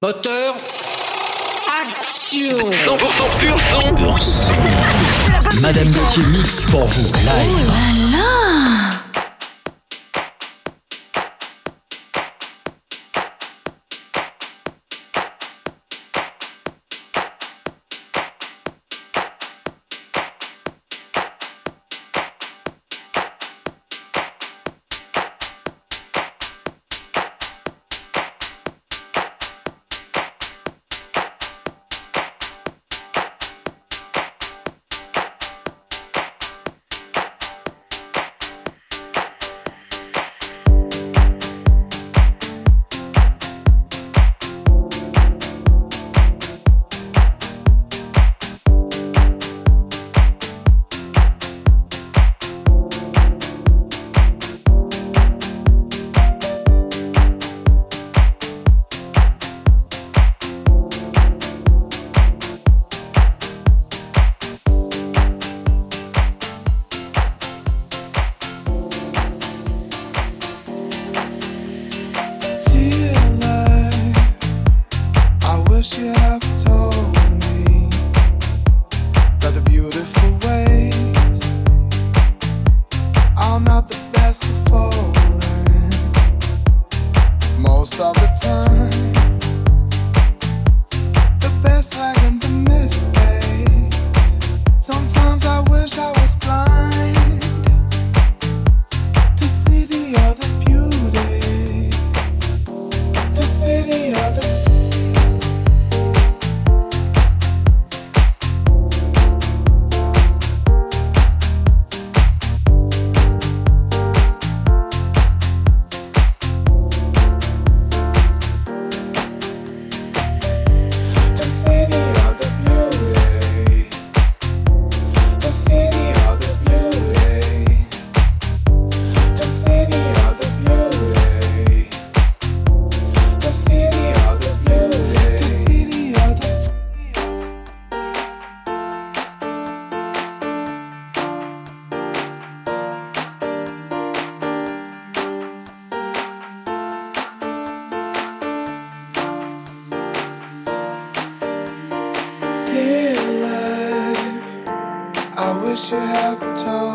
Moteur. Action 100% pur son. Madame Gauthier mix pour vous live. Oh you had told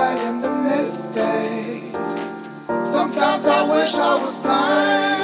lies the mistakes. Sometimes I wish I was blind.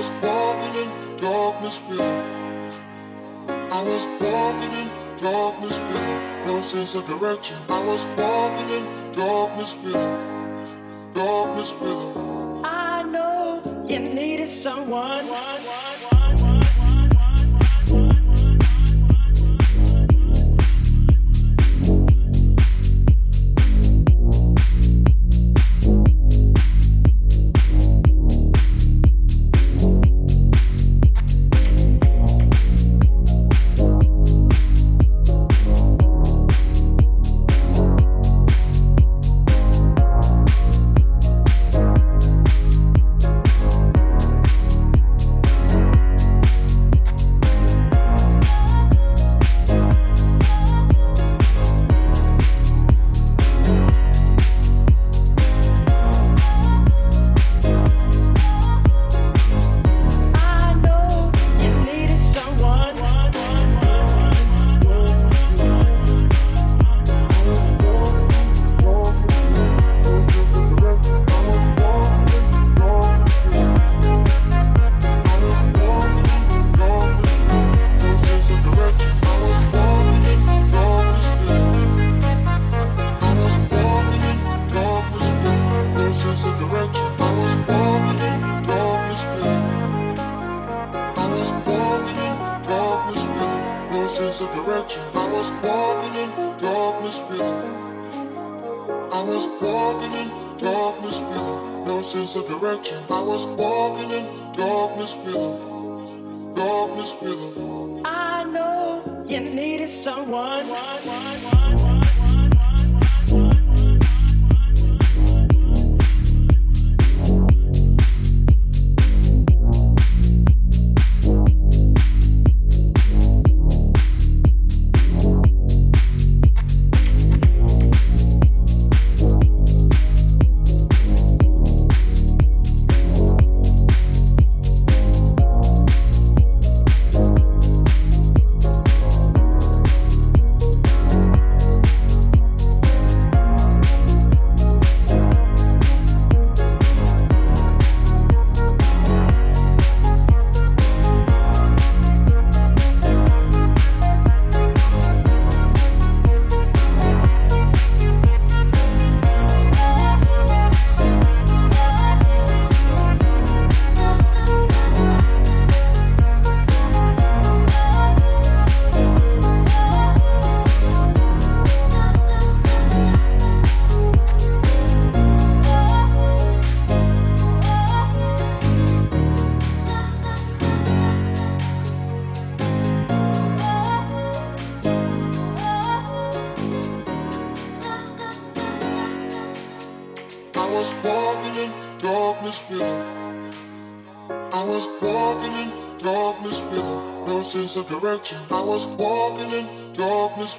Was walking in darkness, feeling. I was walking in darkness, feeling. No sense of direction. I was walking in darkness, feeling. Darkness, feeling. I know you needed someone. Darkness, feeling. I was walking in darkness, feeling no sense of direction. I was walking in darkness, feeling darkness, feeling. I know you needed someone. Walking in darkness,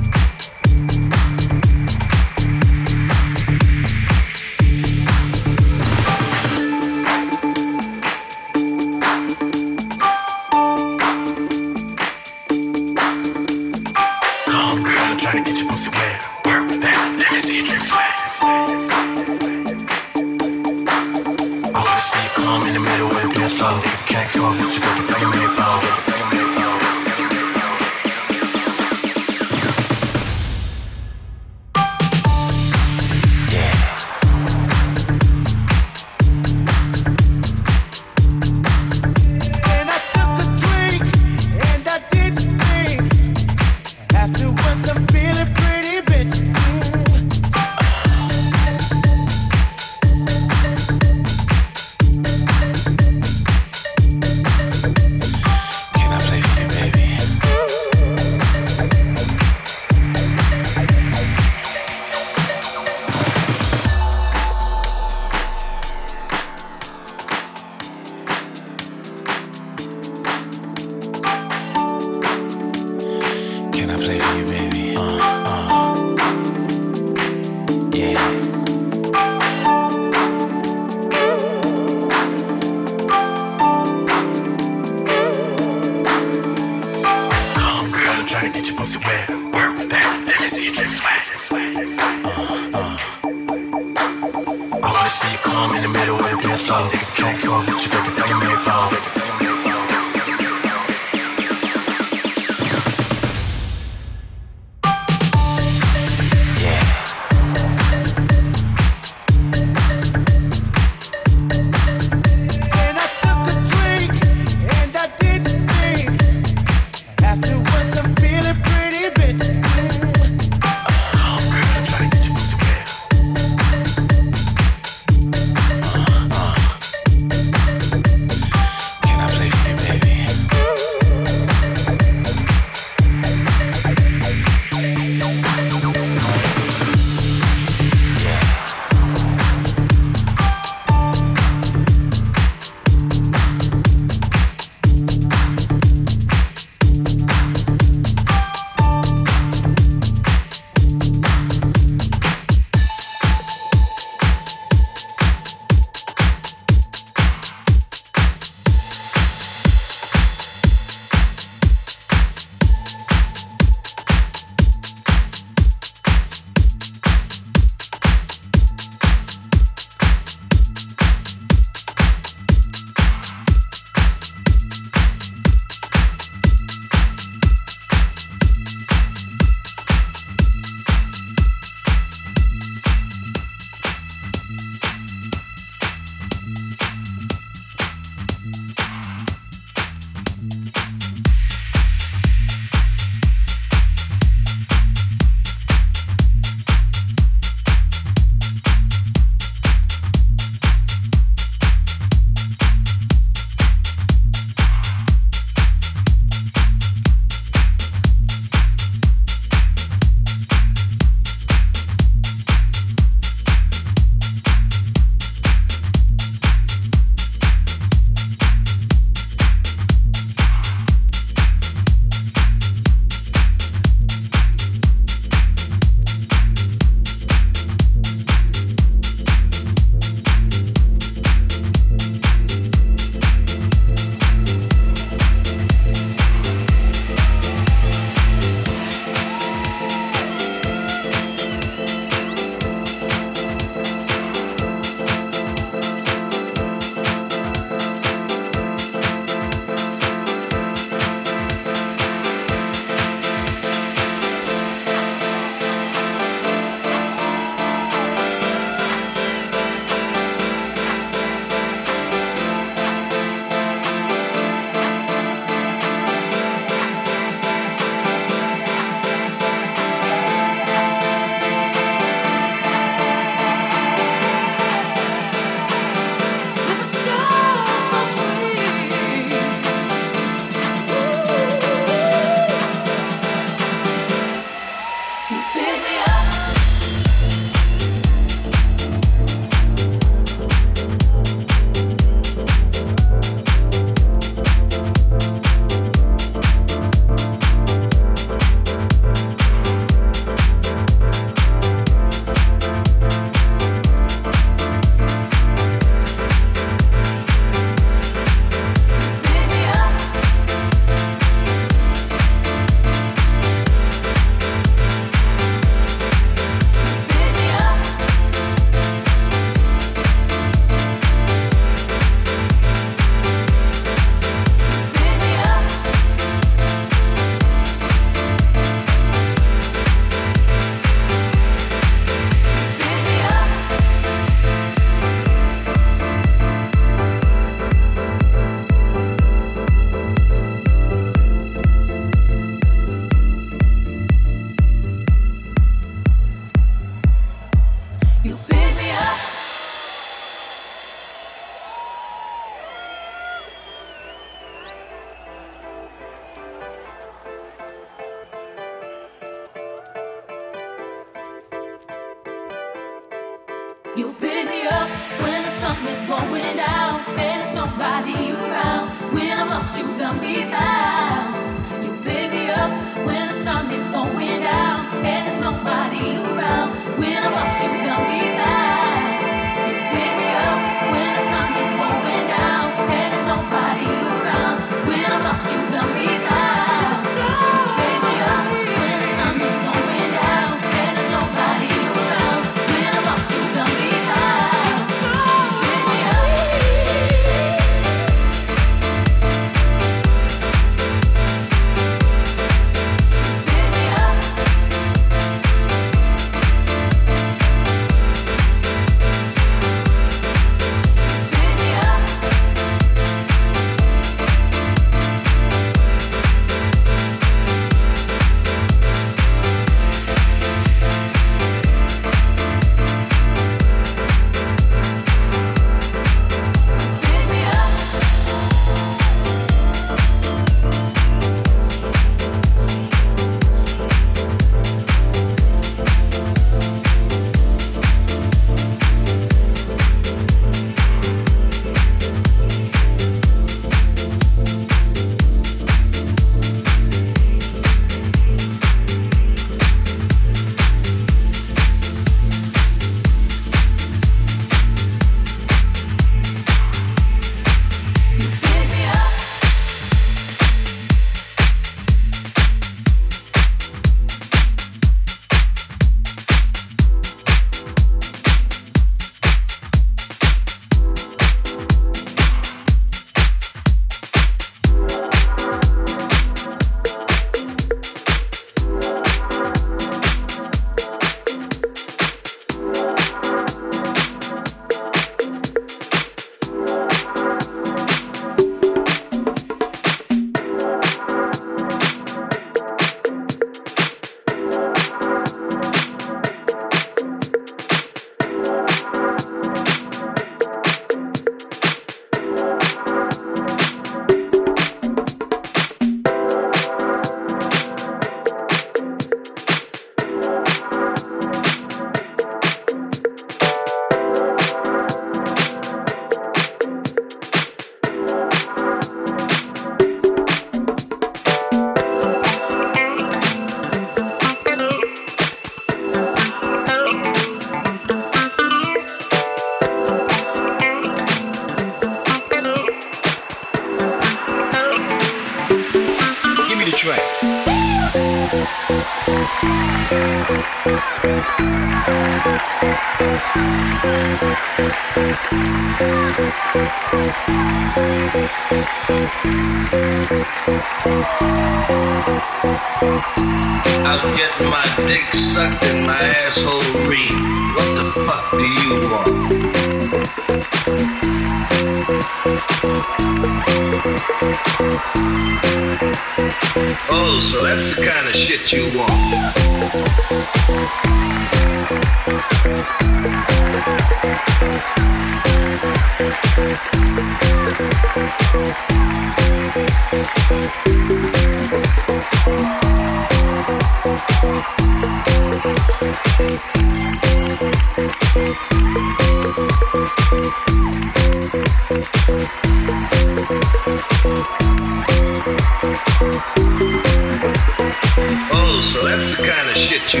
so that's the kind of shit you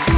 want.